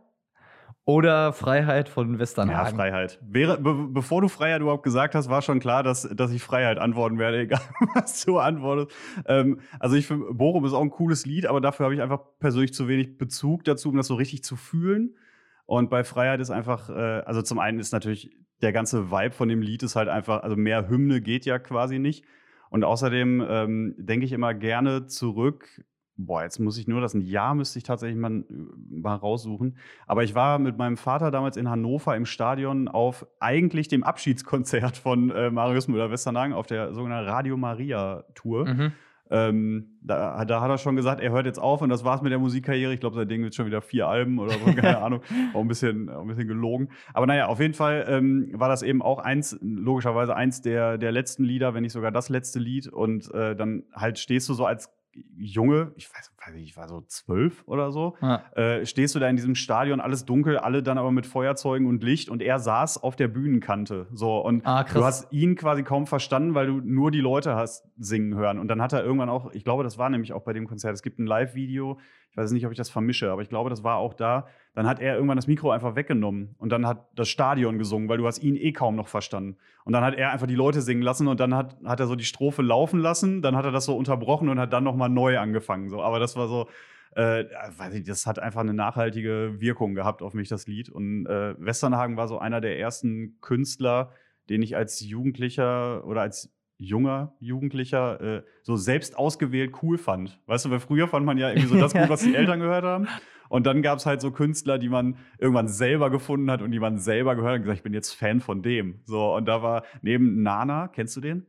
oder Freiheit von Ja, Westernhagen. Freiheit. Wäre, be bevor du Freiheit überhaupt gesagt hast, war schon klar, dass, dass ich Freiheit antworten werde, egal was du antwortest. Ähm, also ich finde, Bochum ist auch ein cooles Lied, aber dafür habe ich einfach persönlich zu wenig Bezug dazu, um das so richtig zu fühlen. Und bei Freiheit ist einfach, äh, also zum einen ist natürlich der ganze Vibe von dem Lied ist halt einfach, also mehr Hymne geht ja quasi nicht. Und außerdem ähm, denke ich immer gerne zurück. Boah, jetzt muss ich nur das ein Jahr müsste ich tatsächlich mal, mal raussuchen. Aber ich war mit meinem Vater damals in Hannover im Stadion auf eigentlich dem Abschiedskonzert von äh, Marius Müller-Westernhagen auf der sogenannten Radio Maria Tour. Mhm. Ähm, da, da hat er schon gesagt, er hört jetzt auf und das war's mit der Musikkarriere. Ich glaube, seitdem wird schon wieder vier Alben oder so, keine Ahnung. Auch ein bisschen, auch ein bisschen gelogen. Aber naja, auf jeden Fall ähm, war das eben auch eins, logischerweise eins der, der letzten Lieder, wenn nicht sogar das letzte Lied. Und äh, dann halt stehst du so als Junge, ich weiß, weiß nicht, ich war so zwölf oder so, Ja. äh, stehst du da in diesem Stadion, alles dunkel, alle dann aber mit Feuerzeugen und Licht und er saß auf der Bühnenkante. So, und Ah, du hast ihn quasi kaum verstanden, weil du nur die Leute hast singen hören. Und dann hat er irgendwann auch, ich glaube, das war nämlich auch bei dem Konzert, es gibt ein Live-Video, weiß nicht, ob ich das vermische, aber ich glaube, das war auch da. Dann hat er irgendwann das Mikro einfach weggenommen und dann hat das Stadion gesungen, weil du hast ihn eh kaum noch verstanden. Und dann hat er einfach die Leute singen lassen und dann hat, hat er so die Strophe laufen lassen, dann hat er das so unterbrochen und hat dann nochmal neu angefangen. So. Aber das war so, äh, weiß ich, das hat einfach eine nachhaltige Wirkung gehabt auf mich, das Lied. Und äh, Westernhagen war so einer der ersten Künstler, den ich als Jugendlicher oder als junger Jugendlicher äh, so selbst ausgewählt cool fand. Weißt du, weil früher fand man ja irgendwie so das gut, was die Eltern gehört haben. Und dann gab es halt so Künstler, die man irgendwann selber gefunden hat und die man selber gehört hat und gesagt, ich bin jetzt Fan von dem. So, und da war neben Nana, kennst du den?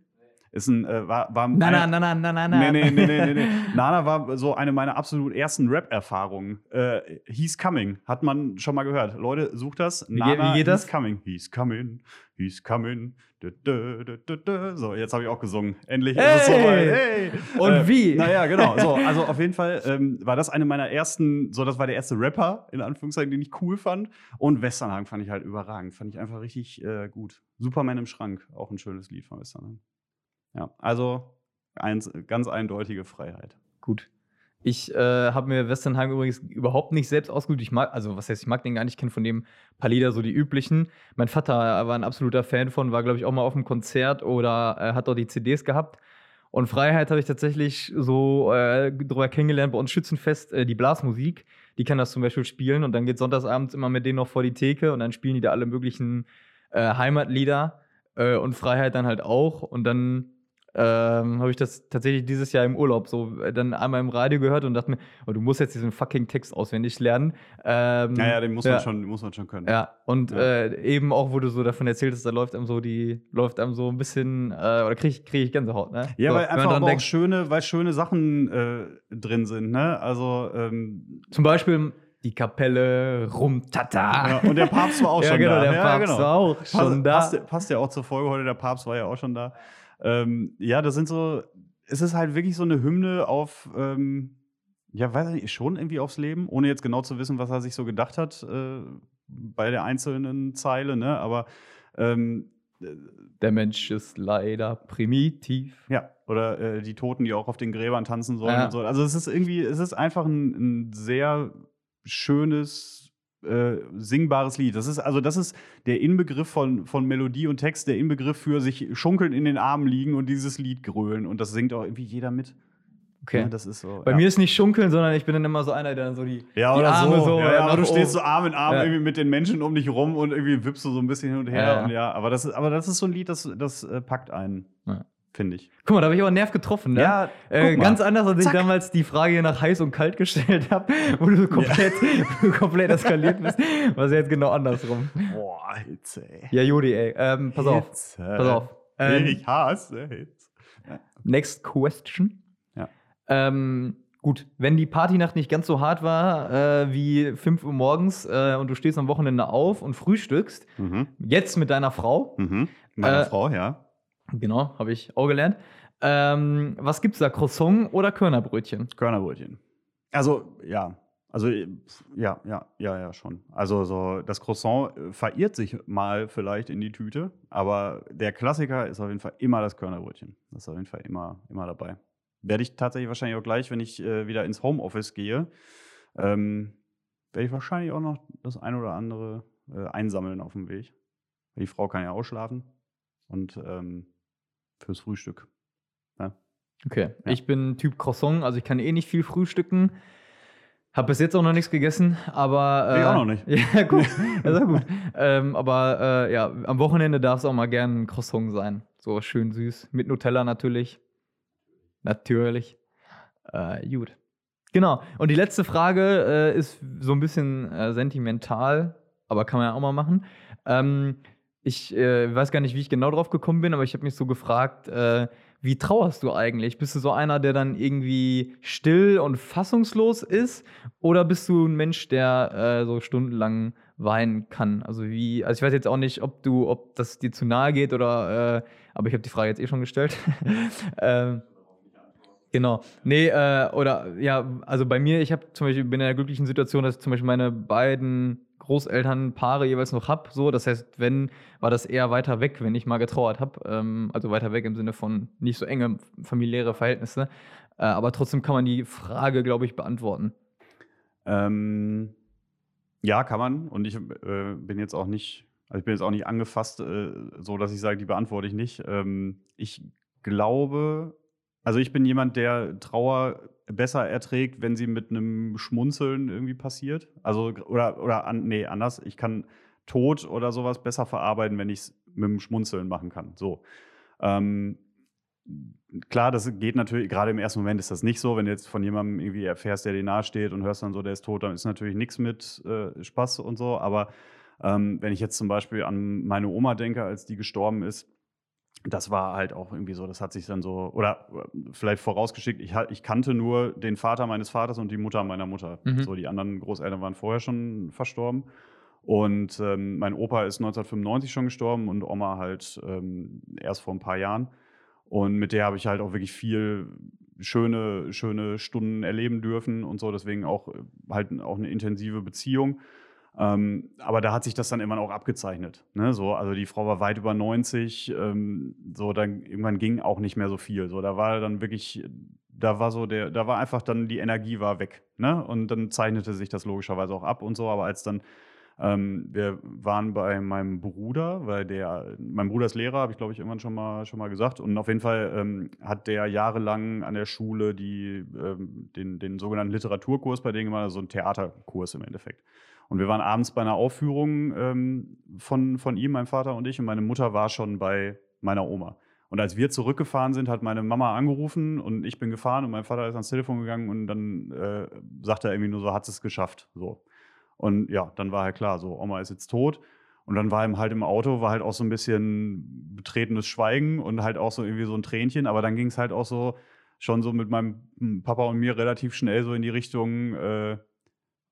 Ist ein, äh, war, war Na, einer- na, na, na, na, na, Nee, nee, nee, nee, nee. Nana war so eine meiner absolut ersten Rap-Erfahrungen. Äh, He's Coming, hat man schon mal gehört. Leute, sucht das. Wie geht- wie geht das? He's Coming, He's Coming, He's Coming. Dö, dö, dö. So, jetzt habe ich auch gesungen. Endlich ist es Hey! soweit. Hey! Und wie? Naja, genau. So, also auf jeden Fall ähm, war das eine meiner ersten, so das war der erste Rapper, in Anführungszeichen, den ich cool fand. Und Westernhagen fand ich halt überragend. Fand ich einfach richtig äh, gut. Superman im Schrank, auch ein schönes Lied von Westernhagen. Ja, also eins, ganz eindeutige Freiheit. Gut. Ich äh, habe mir Westernheim übrigens überhaupt nicht selbst ausgesucht. Ich mag, also was heißt, ich mag den gar nicht, kenne von dem paar Lieder, so die üblichen. Mein Vater war ein absoluter Fan von, war, glaube ich, auch mal auf einem Konzert oder äh, hat dort die CDs gehabt. Und Freiheit habe ich tatsächlich so äh, drüber kennengelernt bei uns Schützenfest, äh, die Blasmusik. Die kann das zum Beispiel spielen und dann geht sonntagsabends immer mit denen noch vor die Theke und dann spielen die da alle möglichen äh, Heimatlieder äh, und Freiheit dann halt auch. Und dann ähm, habe ich das tatsächlich dieses Jahr im Urlaub so äh, dann einmal im Radio gehört und dachte mir, oh, du musst jetzt diesen fucking Text auswendig lernen. Ähm, Naja, den muss, ja. man schon, den muss man schon können. Ja, und Ja. Äh, eben auch, wo du so davon erzähltest, da läuft einem so die, läuft einem so ein bisschen, äh, oder kriege ich, krieg ich Gänsehaut, ne? Ja, so, weil einfach aber auch denkt. schöne, weil schöne Sachen äh, drin sind, ne? Also, ähm, Zum Beispiel die Kapelle Rumtata. ja, und der Papst war auch ja, schon genau, da. der ja, Papst genau. war auch schon da. Passt, passt ja auch zur Folge heute, der Papst war ja auch schon da. Ähm, ja, das sind so, es ist halt wirklich so eine Hymne auf, ähm, ja, weiß ich nicht, schon irgendwie aufs Leben, ohne jetzt genau zu wissen, was er sich so gedacht hat äh, bei der einzelnen Zeile, ne? Aber ähm, äh, Der Mensch ist leider primitiv. ja, oder äh, die Toten, die auch auf den Gräbern tanzen sollen Ja. und so. Also es ist irgendwie, es ist einfach ein, ein sehr schönes, äh, singbares Lied. Das ist, also das ist der Inbegriff von, von Melodie und Text, der Inbegriff für sich schunkeln in den Armen liegen und dieses Lied grölen. Und das singt auch irgendwie jeder mit. Okay. Ja, das ist so. Bei ja. mir ist nicht schunkeln, sondern ich bin dann immer so einer, der dann so die, ja, die oder Arme so. so. ja, aber du stehst so. Arm in Arm irgendwie mit den Menschen um dich rum und irgendwie wippst du so ein bisschen hin und her. Ja. Und ja, aber das ist, aber das ist so ein Lied, das, das äh, packt einen, Ja. Finde ich. Guck mal, da habe ich aber einen Nerv getroffen, ne? Ja, Äh, guck mal. ganz anders, als ich Zack. damals die Frage nach heiß und kalt gestellt habe, wo du komplett, du komplett eskaliert bist. Was jetzt genau andersrum. Boah, Hitze, ey. Ja, Jodi, ey. Ähm, pass auf. Hitze. Pass auf. Ähm, ich hasse Hitze. Next question. Ja. Ähm, gut, wenn die Partynacht nicht ganz so hart war äh, wie 5 Uhr morgens äh, und du stehst am Wochenende auf und frühstückst, Mhm. jetzt mit deiner Frau, Mhm. Meine Äh, Frau, ja. Genau, habe ich auch gelernt. Ähm, was gibt's da? Croissant oder Körnerbrötchen? Körnerbrötchen. Also, ja. Also, ja, ja, ja, ja, schon. Also, so, das Croissant äh, verirrt sich mal vielleicht in die Tüte, aber der Klassiker ist auf jeden Fall immer das Körnerbrötchen. Das ist auf jeden Fall immer, immer dabei. Werde ich tatsächlich wahrscheinlich auch gleich, wenn ich äh, wieder ins Homeoffice gehe, ähm, werde ich wahrscheinlich auch noch das ein oder andere äh, einsammeln auf dem Weg. Die Frau kann ja ausschlafen und ähm, fürs Frühstück. Okay, Ja. ich bin Typ Croissant, also ich kann eh nicht viel frühstücken. Hab bis jetzt auch noch nichts gegessen, aber. Ich äh, auch noch nicht. Ja, gut. Das ist auch gut. ähm, aber äh, ja, am Wochenende darf es auch mal gern ein Croissant sein. So schön süß. Mit Nutella natürlich. Natürlich. Äh, gut. Genau. Und die letzte Frage äh, ist so ein bisschen äh, sentimental, aber kann man ja auch mal machen. Ähm, ich äh, weiß gar nicht, wie ich genau drauf gekommen bin, aber ich habe mich so gefragt, äh, wie trauerst du eigentlich? Bist du so einer, der dann irgendwie still und fassungslos ist? Oder bist du ein Mensch, der äh, so stundenlang weinen kann? Also wie, also ich weiß jetzt auch nicht, ob du, ob das dir zu nahe geht oder, äh, aber ich habe die Frage jetzt eh schon gestellt. ähm, Genau. Nee, äh, oder ja, also bei mir, ich habe zum Beispiel bin in der glücklichen Situation, dass ich zum Beispiel meine beiden Großelternpaare jeweils noch hab. So, das heißt, wenn, war das eher weiter weg, wenn ich mal getrauert habe. Ähm, also weiter weg im Sinne von nicht so enge familiäre Verhältnisse. Äh, aber trotzdem kann man die Frage, glaube ich, beantworten. Ähm, ja, kann man. Und ich äh, bin jetzt auch nicht, also ich bin jetzt auch nicht angefasst, äh, so dass ich sage, die beantworte ich nicht. Ähm, ich glaube, also ich bin jemand, der Trauer besser erträgt, wenn sie mit einem Schmunzeln irgendwie passiert. Also, oder, oder an, nee, anders. Ich kann Tod oder sowas besser verarbeiten, wenn ich es mit einem Schmunzeln machen kann. So. Ähm, klar, das geht natürlich, gerade im ersten Moment ist das nicht so, wenn du jetzt von jemandem irgendwie erfährst, der dir nahe steht und hörst dann so, der ist tot, dann ist natürlich nichts mit äh, Spaß und so. Aber ähm, wenn ich jetzt zum Beispiel an meine Oma denke, als die gestorben ist, das war halt auch irgendwie so, das hat sich dann so, oder äh, vielleicht vorausgeschickt, ich, ich kannte nur den Vater meines Vaters und die Mutter meiner Mutter. Mhm. So, die anderen Großeltern waren vorher schon verstorben. Und ähm, mein Opa ist 1995 schon gestorben und Oma halt ähm, erst vor ein paar Jahren. Und mit der habe ich halt auch wirklich viel schöne, schöne Stunden erleben dürfen und so. Deswegen auch äh, halt auch eine intensive Beziehung. Ähm, aber da hat sich das dann immer auch abgezeichnet. Ne? So, also die Frau war weit über 90. Ähm, so, dann irgendwann ging auch nicht mehr so viel. So, da war dann wirklich da war so der, da war einfach dann die Energie war weg. Ne? Und dann zeichnete sich das logischerweise auch ab und so. Aber als dann ähm, wir waren bei meinem Bruder, weil der, mein Bruder ist Lehrer, habe ich glaube ich irgendwann schon mal, schon mal gesagt. Und auf jeden Fall ähm, hat der jahrelang an der Schule die, ähm, den, den sogenannten Literaturkurs bei denen gemacht, also so ein Theaterkurs im Endeffekt. Und wir waren abends bei einer Aufführung ähm, von, von ihm, meinem Vater und ich, und meine Mutter war schon bei meiner Oma. Und als wir zurückgefahren sind, hat meine Mama angerufen und ich bin gefahren und mein Vater ist ans Telefon gegangen und dann äh, sagt er irgendwie nur so, hat es geschafft. So. Und ja, dann war halt klar, so, Oma ist jetzt tot. Und dann war ihm halt im Auto, war halt auch so ein bisschen betretenes Schweigen und halt auch so irgendwie so ein Tränchen. Aber dann ging es halt auch so schon so mit meinem hm, Papa und mir relativ schnell so in die Richtung, äh,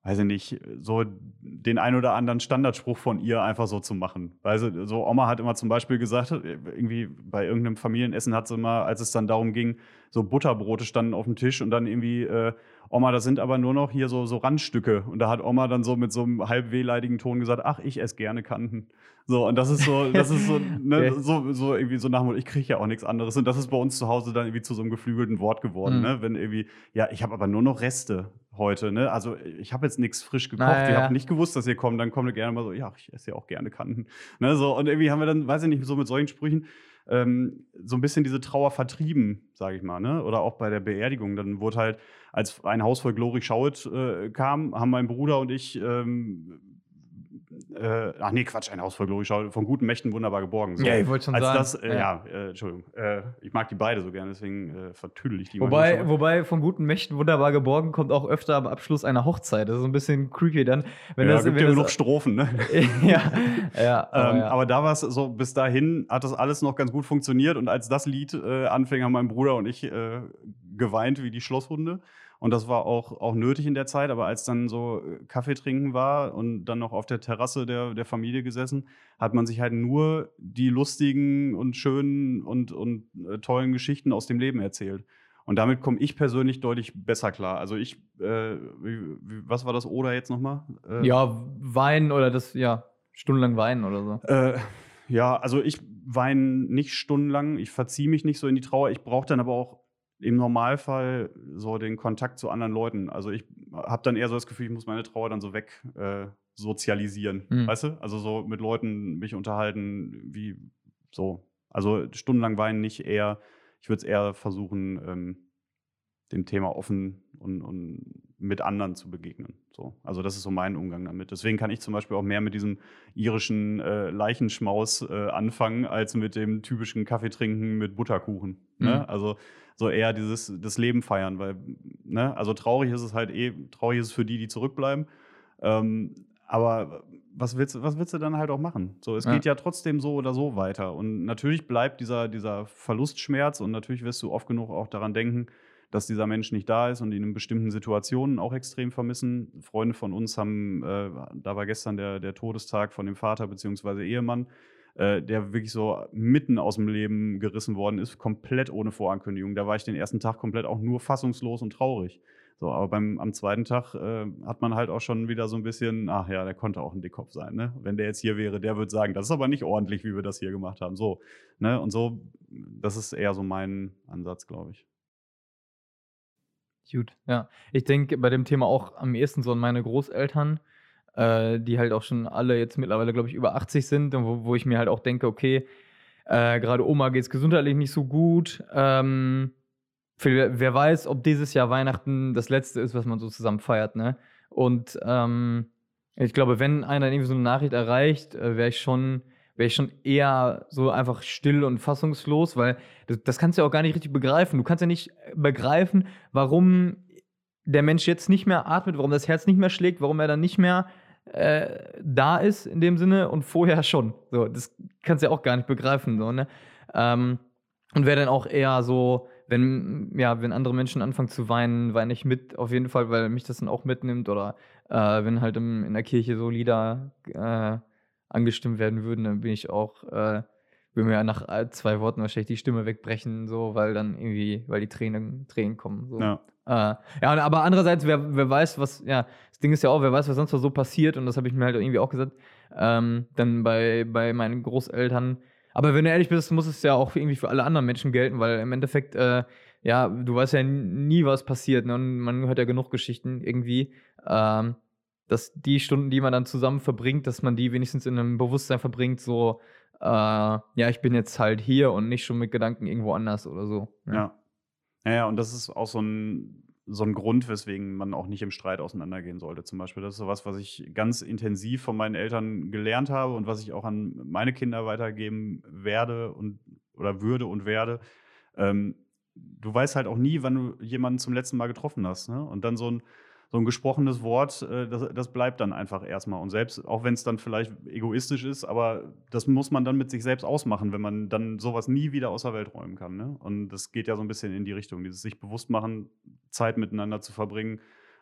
weiß ich nicht, so den ein oder anderen Standardspruch von ihr einfach so zu machen. Weil sie, so Oma hat immer zum Beispiel gesagt, irgendwie bei irgendeinem Familienessen hat sie immer, als es dann darum ging, so Butterbrote standen auf dem Tisch und dann irgendwie, äh, Oma, das sind aber nur noch hier so, so Randstücke. Und da hat Oma dann so mit so einem halb wehleidigen Ton gesagt, ach, ich esse gerne Kanten. So, und das ist so, das ist so, ne, so, so irgendwie so nach ich kriege ja auch nichts anderes. Und das ist bei uns zu Hause dann irgendwie zu so einem geflügelten Wort geworden, mhm. ne? Wenn irgendwie, ja, ich habe aber nur noch Reste heute, ne? Also ich habe jetzt nichts frisch gekocht, naja, ihr habt nicht gewusst, dass ihr kommt, dann kommt ihr gerne mal so, ja, ich esse ja auch gerne Kanten. Ne? So, und irgendwie haben wir dann, weiß ich nicht, so mit solchen Sprüchen ähm, so ein bisschen diese Trauer vertrieben, sage ich mal, ne? Oder auch bei der Beerdigung. Dann wurde halt, als ein Haus voll Glory Schaut äh, kam, haben mein Bruder und ich ähm, äh, ach nee, Quatsch, ein Haus voll Glory Schau, von guten Mächten wunderbar geborgen. So. Ja, ich wollte schon Als sagen. Das, äh, ja, äh, Entschuldigung. Äh, ich mag die beide so gerne, deswegen äh, vertüdel ich die wobei, mal. Wobei von guten Mächten wunderbar geborgen kommt auch öfter am Abschluss einer Hochzeit. Das ist so ein bisschen creepy dann. Wenn ja, das, gibt wenn ja genug Strophen, ne? ja, ja, aber, ähm, ja. aber da war es so, bis dahin hat das alles noch ganz gut funktioniert und als das Lied äh, anfing, haben mein Bruder und ich äh, geweint wie die Schlosshunde. Und das war auch, auch nötig in der Zeit. Aber als dann so äh, Kaffee trinken war und dann noch auf der Terrasse der, der Familie gesessen, hat man sich halt nur die lustigen und schönen und, und äh, tollen Geschichten aus dem Leben erzählt. Und damit komme ich persönlich deutlich besser klar. Also ich, äh, was war das Oder jetzt nochmal? Äh, ja, Wein oder das, ja, stundenlang weinen oder so. Äh, ja, also ich weine nicht stundenlang. Ich verziehe mich nicht so in die Trauer. Ich brauche dann aber auch im Normalfall so den Kontakt zu anderen Leuten. Also ich habe dann eher so das Gefühl, ich muss meine Trauer dann so weg äh, sozialisieren. Mhm. Weißt du? Also so mit Leuten mich unterhalten, wie so. Also stundenlang weinen nicht eher. Ich würde es eher versuchen, ähm, dem Thema offen und, und mit anderen zu begegnen. So. Also das ist so mein Umgang damit. Deswegen kann ich zum Beispiel auch mehr mit diesem irischen äh, Leichenschmaus äh, anfangen, als mit dem typischen Kaffeetrinken mit Butterkuchen. Ne? Mhm. Ne? Also so eher dieses das Leben feiern, weil, ne, also traurig ist es halt eh, traurig ist es für die, die zurückbleiben. Ähm, aber was willst, was willst du dann halt auch machen? So, es ja. geht ja trotzdem so oder so weiter. Und natürlich bleibt dieser, dieser Verlustschmerz und natürlich wirst du oft genug auch daran denken, dass dieser Mensch nicht da ist und ihn in bestimmten Situationen auch extrem vermissen. Freunde von uns haben, äh, da war gestern der, der Todestag von dem Vater bzw. Ehemann, äh, der wirklich so mitten aus dem Leben gerissen worden ist, komplett ohne Vorankündigung. Da war ich den ersten Tag komplett auch nur fassungslos und traurig. So, aber beim, am zweiten Tag äh, hat man halt auch schon wieder so ein bisschen, ach ja, der konnte auch ein Dickkopf sein, ne? Wenn der jetzt hier wäre, der würde sagen, das ist aber nicht ordentlich, wie wir das hier gemacht haben. So, ne? Und so, das ist eher so mein Ansatz, glaube ich. Gut, ja. Ich denke bei dem Thema auch am ehesten so an meine Großeltern, äh, die halt auch schon alle jetzt mittlerweile, glaube ich, über 80 sind und wo, wo ich mir halt auch denke, okay, äh, gerade Oma geht es gesundheitlich nicht so gut. Ähm, für, wer weiß, ob dieses Jahr Weihnachten das letzte ist, was man so zusammen feiert, ne? Und ähm, ich glaube, wenn einer irgendwie so eine Nachricht erreicht, äh, wäre ich schon wäre ich schon eher so einfach still und fassungslos, weil das, das, kannst du ja auch gar nicht richtig begreifen. Du kannst ja nicht begreifen, warum der Mensch jetzt nicht mehr atmet, warum das Herz nicht mehr schlägt, warum er dann nicht mehr äh, da ist in dem Sinne und vorher schon. So, das kannst du ja auch gar nicht begreifen. So, ne? Ähm, und wäre dann auch eher so, wenn, ja, wenn andere Menschen anfangen zu weinen, weine ich mit, auf jeden Fall, weil mich das dann auch mitnimmt. Oder äh, wenn halt im, in der Kirche so Lieder äh, angestimmt werden würden, dann bin ich auch, äh, würde mir nach zwei Worten wahrscheinlich die Stimme wegbrechen, so, weil dann irgendwie, weil die Tränen, Tränen kommen. So. Ja. Äh, ja, aber andererseits, wer, wer weiß, was, ja, das Ding ist ja auch, wer weiß, was sonst so passiert, und das habe ich mir halt irgendwie auch gesagt, ähm, dann bei, bei meinen Großeltern. Aber wenn du ehrlich bist, muss es ja auch irgendwie für alle anderen Menschen gelten, weil im Endeffekt, äh, ja, du weißt ja nie, was passiert. Ne? Und man hört ja genug Geschichten irgendwie, ähm, dass die Stunden, die man dann zusammen verbringt, dass man die wenigstens in einem Bewusstsein verbringt, so, äh, ja, ich bin jetzt halt hier und nicht schon mit Gedanken irgendwo anders oder so. Ja. ja. Ja, und das ist auch so ein, so ein Grund, weswegen man auch nicht im Streit auseinandergehen sollte. Zum Beispiel, das ist sowas, was ich ganz intensiv von meinen Eltern gelernt habe und was ich auch an meine Kinder weitergeben werde und oder würde und werde. Ähm, du weißt halt auch nie, wann du jemanden zum letzten Mal getroffen hast. Ne? Und dann so ein, so ein gesprochenes Wort, äh, das, das bleibt dann einfach erstmal. Und selbst, auch wenn es dann vielleicht egoistisch ist, aber das muss man dann mit sich selbst ausmachen, wenn man dann sowas nie wieder aus der Welt räumen kann. Ne? Und das geht ja so ein bisschen in die Richtung, dieses sich bewusst machen, Zeit miteinander zu verbringen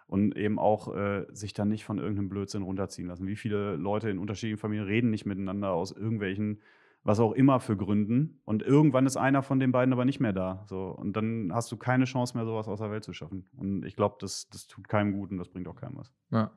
und eben auch äh, sich dann nicht von irgendeinem Blödsinn runterziehen lassen. Wie viele Leute in unterschiedlichen Familien reden nicht miteinander aus irgendwelchen was auch immer für Gründen. Und irgendwann ist einer von den beiden aber nicht mehr da. So. Und dann hast du keine Chance mehr, sowas aus der Welt zu schaffen. Und ich glaube, das, das tut keinem gut und das bringt auch keinem was. Ja.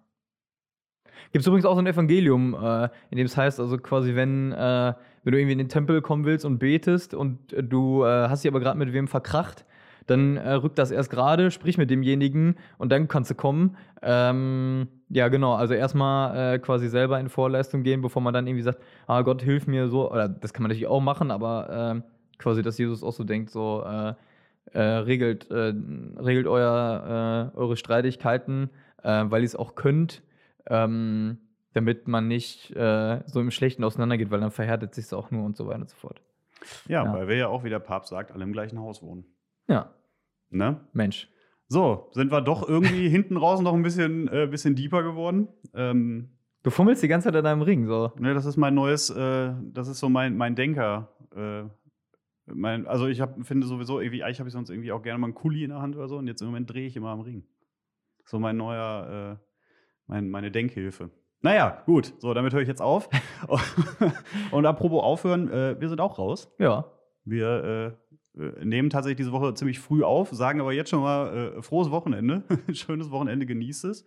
Gibt es übrigens auch so ein Evangelium, äh, in dem es heißt, also quasi, wenn, äh, wenn du irgendwie in den Tempel kommen willst und betest und äh, du hast dich aber gerade mit wem verkracht, dann äh, rück das erst gerade, sprich mit demjenigen und dann kannst du kommen. Ähm, ja, genau. Also erstmal äh, quasi selber in Vorleistung gehen, bevor man dann irgendwie sagt, ah Gott, hilf mir so. Oder das kann man natürlich auch machen, aber äh, quasi, dass Jesus auch so denkt, so äh, äh regelt, äh, regelt euer, äh, eure Streitigkeiten, weil ihr es auch könnt. Ähm, damit man nicht so im Schlechten auseinandergeht, weil dann verhärtet sich es auch nur und so weiter und so fort. Ja, ja, weil wir ja auch, wie der Papst sagt, alle im gleichen Haus wohnen. Ja. Ne? Mensch. So, sind wir doch irgendwie hinten raus noch ein bisschen, äh, bisschen deeper geworden. Ähm, du fummelst die ganze Zeit an deinem Ring, so. Ne, das ist mein neues, äh, das ist so mein, mein Denker. Äh, mein, also ich hab, finde sowieso, irgendwie, eigentlich habe ich sonst irgendwie auch gerne mal einen Kuli in der Hand oder so und jetzt im Moment drehe ich immer am Ring. So mein neuer, äh, mein, meine Denkhilfe. Naja, gut, so, damit höre ich jetzt auf. und apropos aufhören, äh, wir sind auch raus. Ja. Wir äh, nehmen tatsächlich diese Woche ziemlich früh auf, sagen aber jetzt schon mal äh, frohes Wochenende. Schönes Wochenende, genießt es.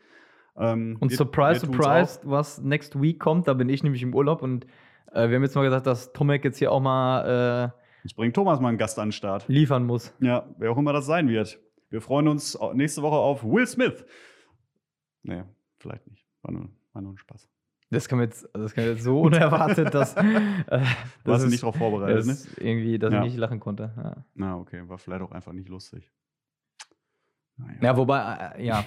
Ähm, und wir, surprise, wir surprise, was next week kommt, da bin ich nämlich im Urlaub und äh, wir haben jetzt mal gesagt, dass Tomek jetzt hier auch mal. Äh, jetzt bringt Thomas mal einen Gast an den Start. Liefern muss. Ja, wer auch immer das sein wird. Wir freuen uns nächste Woche auf Will Smith. Nee, vielleicht nicht. War nur, war nur ein Spaß. Das kam jetzt, das kam jetzt so unerwartet, dass. Äh, du hast nicht darauf vorbereitet, ne? Irgendwie, dass ja. ich nicht lachen konnte. Ja. Na, okay. War vielleicht auch einfach nicht lustig. Naja. Ja, wobei, äh, ja.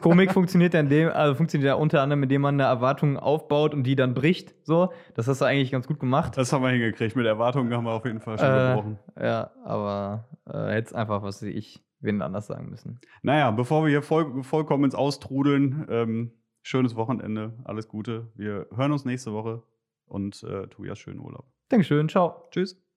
Komik funktioniert ja, in dem, also funktioniert ja unter anderem, indem man eine Erwartung aufbaut und die dann bricht. So, das hast du eigentlich ganz gut gemacht. Das haben wir hingekriegt. Mit Erwartungen haben wir auf jeden Fall schon äh, gebrochen. Ja, aber äh, jetzt einfach, was ich wen anders sagen müssen. Naja, bevor wir hier voll, vollkommen ins Austrudeln, ähm, schönes Wochenende, alles Gute. Wir hören uns nächste Woche und äh, Tobias, schönen Urlaub. Dankeschön, ciao. Tschüss.